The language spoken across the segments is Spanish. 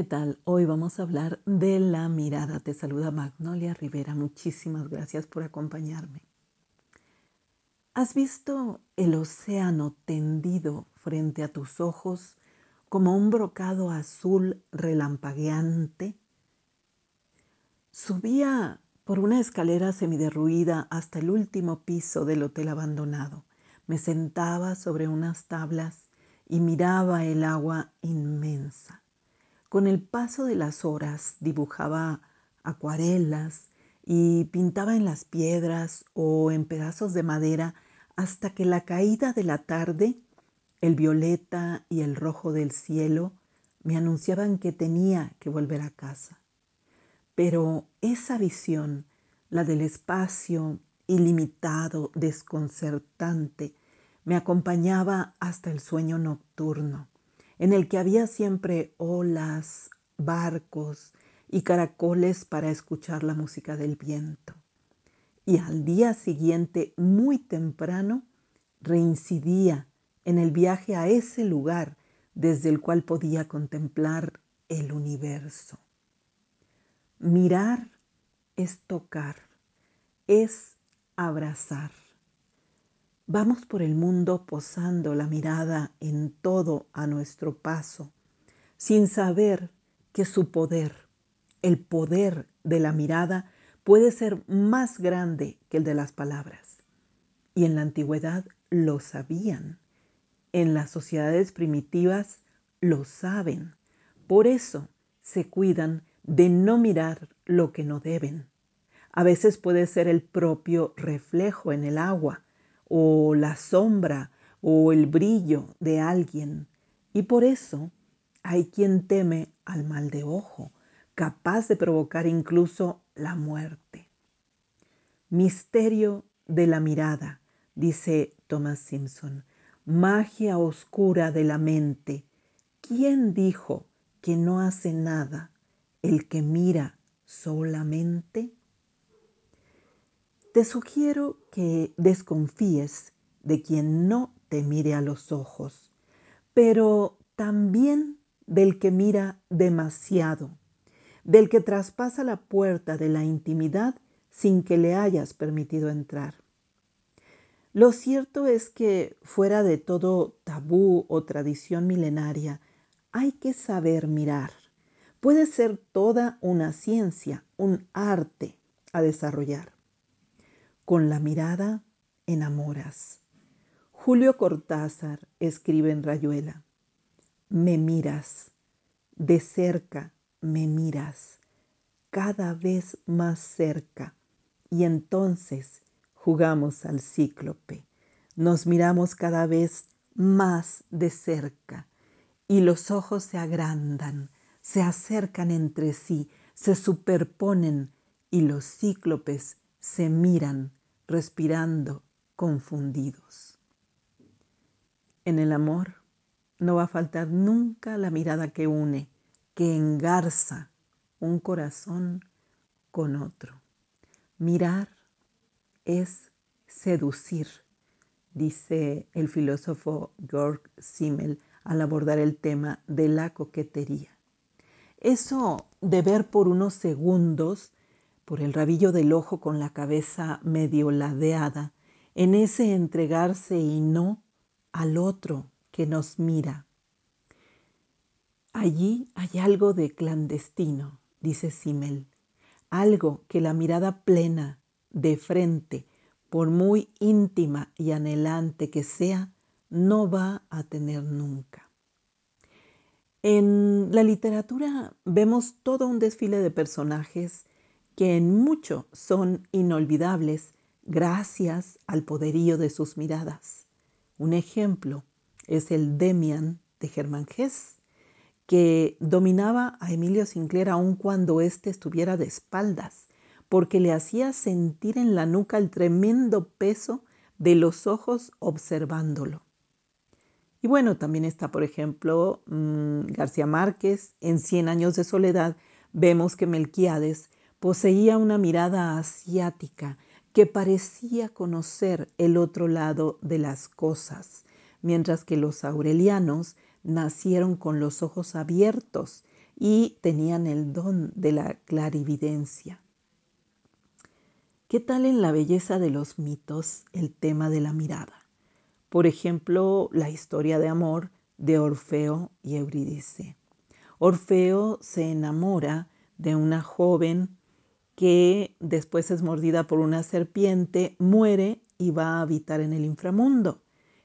¿qué tal? Hoy vamos a hablar de la mirada. Te saluda Magnolia Rivera. Muchísimas gracias por acompañarme. ¿Has visto el océano tendido frente a tus ojos como un brocado azul relampagueante? Subía por una escalera semiderruida hasta el último piso del hotel abandonado. Me sentaba sobre unas tablas y miraba el agua inmensa. Con el paso de las horas dibujaba acuarelas y pintaba en las piedras o en pedazos de madera hasta que la caída de la tarde, el violeta y el rojo del cielo me anunciaban que tenía que volver a casa. Pero esa visión, la del espacio ilimitado, desconcertante, me acompañaba hasta el sueño nocturno en el que había siempre olas, barcos y caracoles para escuchar la música del viento. Y al día siguiente, muy temprano, reincidía en el viaje a ese lugar desde el cual podía contemplar el universo. Mirar es tocar, es abrazar. Vamos por el mundo posando la mirada en todo a nuestro paso, sin saber que su poder, el poder de la mirada, puede ser más grande que el de las palabras. Y en la antigüedad lo sabían. En las sociedades primitivas lo saben. Por eso se cuidan de no mirar lo que no deben. A veces puede ser el propio reflejo en el agua o la sombra o el brillo de alguien. Y por eso hay quien teme al mal de ojo, capaz de provocar incluso la muerte. Misterio de la mirada, dice Thomas Simpson, magia oscura de la mente. ¿Quién dijo que no hace nada el que mira solamente? Te sugiero que desconfíes de quien no te mire a los ojos, pero también del que mira demasiado, del que traspasa la puerta de la intimidad sin que le hayas permitido entrar. Lo cierto es que fuera de todo tabú o tradición milenaria, hay que saber mirar. Puede ser toda una ciencia, un arte a desarrollar. Con la mirada enamoras. Julio Cortázar escribe en Rayuela, me miras, de cerca me miras, cada vez más cerca, y entonces jugamos al cíclope. Nos miramos cada vez más de cerca y los ojos se agrandan, se acercan entre sí, se superponen y los cíclopes se miran respirando confundidos. En el amor no va a faltar nunca la mirada que une, que engarza un corazón con otro. Mirar es seducir, dice el filósofo Georg Simmel al abordar el tema de la coquetería. Eso de ver por unos segundos por el rabillo del ojo con la cabeza medio ladeada, en ese entregarse y no al otro que nos mira. Allí hay algo de clandestino, dice Simmel, algo que la mirada plena, de frente, por muy íntima y anhelante que sea, no va a tener nunca. En la literatura vemos todo un desfile de personajes que en mucho son inolvidables gracias al poderío de sus miradas. Un ejemplo es el Demian de Germán Hess, que dominaba a Emilio Sinclair aun cuando éste estuviera de espaldas, porque le hacía sentir en la nuca el tremendo peso de los ojos observándolo. Y bueno, también está, por ejemplo, mm, García Márquez. En Cien años de soledad vemos que Melquiades Poseía una mirada asiática que parecía conocer el otro lado de las cosas, mientras que los aurelianos nacieron con los ojos abiertos y tenían el don de la clarividencia. ¿Qué tal en la belleza de los mitos el tema de la mirada? Por ejemplo, la historia de amor de Orfeo y Eurídice. Orfeo se enamora de una joven que después es mordida por una serpiente, muere y va a habitar en el inframundo.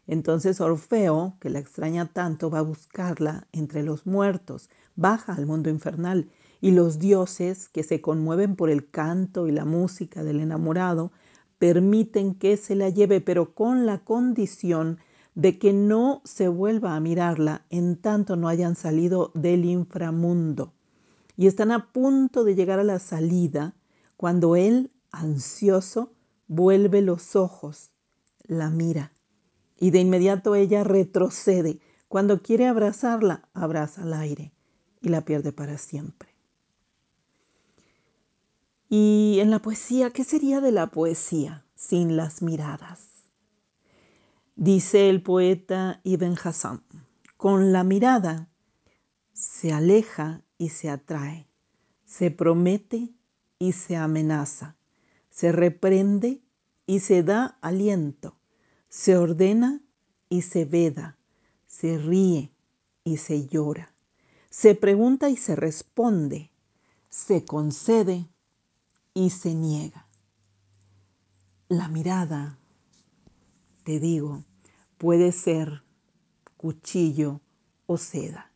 Entonces Orfeo, que la extraña tanto, va a buscarla entre los muertos, baja al mundo infernal y los dioses, que se conmueven por el canto y la música del enamorado, permiten que se la lleve, pero con la condición de que no se vuelva a mirarla en tanto no hayan salido del inframundo. Y están a punto de llegar a la salida cuando él, ansioso, vuelve los ojos, la mira y de inmediato ella retrocede. Cuando quiere abrazarla, abraza al aire y la pierde para siempre. Y en la poesía, ¿qué sería de la poesía sin las miradas? Dice el poeta Ibn Hassan, con la mirada se aleja y se atrae, se promete y se amenaza, se reprende y se da aliento, se ordena y se veda, se ríe y se llora, se pregunta y se responde, se concede y se niega. La mirada, te digo, puede ser cuchillo o seda,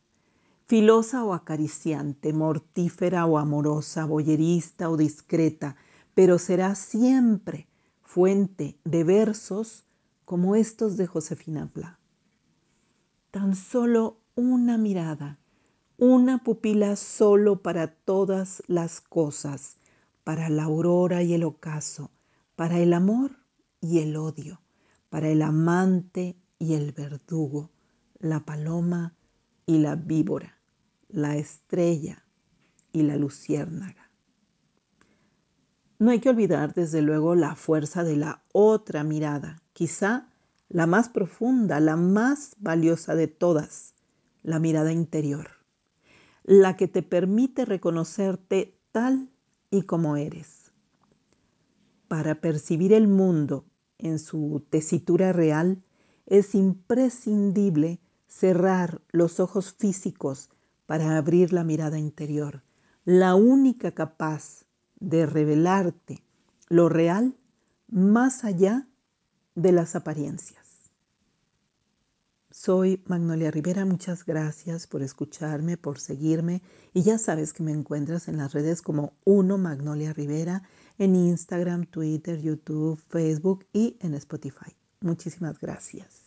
filosa o acariciante, mortífera o amorosa, boyerista o discreta, pero será siempre fuente de versos como estos de Josefina Pla. Tan solo una mirada, una pupila solo para todas las cosas, para la aurora y el ocaso, para el amor y el odio, para el amante y el verdugo, la paloma y la víbora, la estrella y la luciérnaga. No hay que olvidar, desde luego, la fuerza de la otra mirada, quizá la más profunda, la más valiosa de todas, la mirada interior, la que te permite reconocerte tal y como eres. Para percibir el mundo en su tesitura real, es imprescindible cerrar los ojos físicos para abrir la mirada interior, la única capaz de revelarte lo real más allá de las apariencias. Soy Magnolia Rivera, muchas gracias por escucharme, por seguirme y ya sabes que me encuentras en las redes como uno Magnolia Rivera en Instagram, Twitter, YouTube, Facebook y en Spotify. Muchísimas gracias.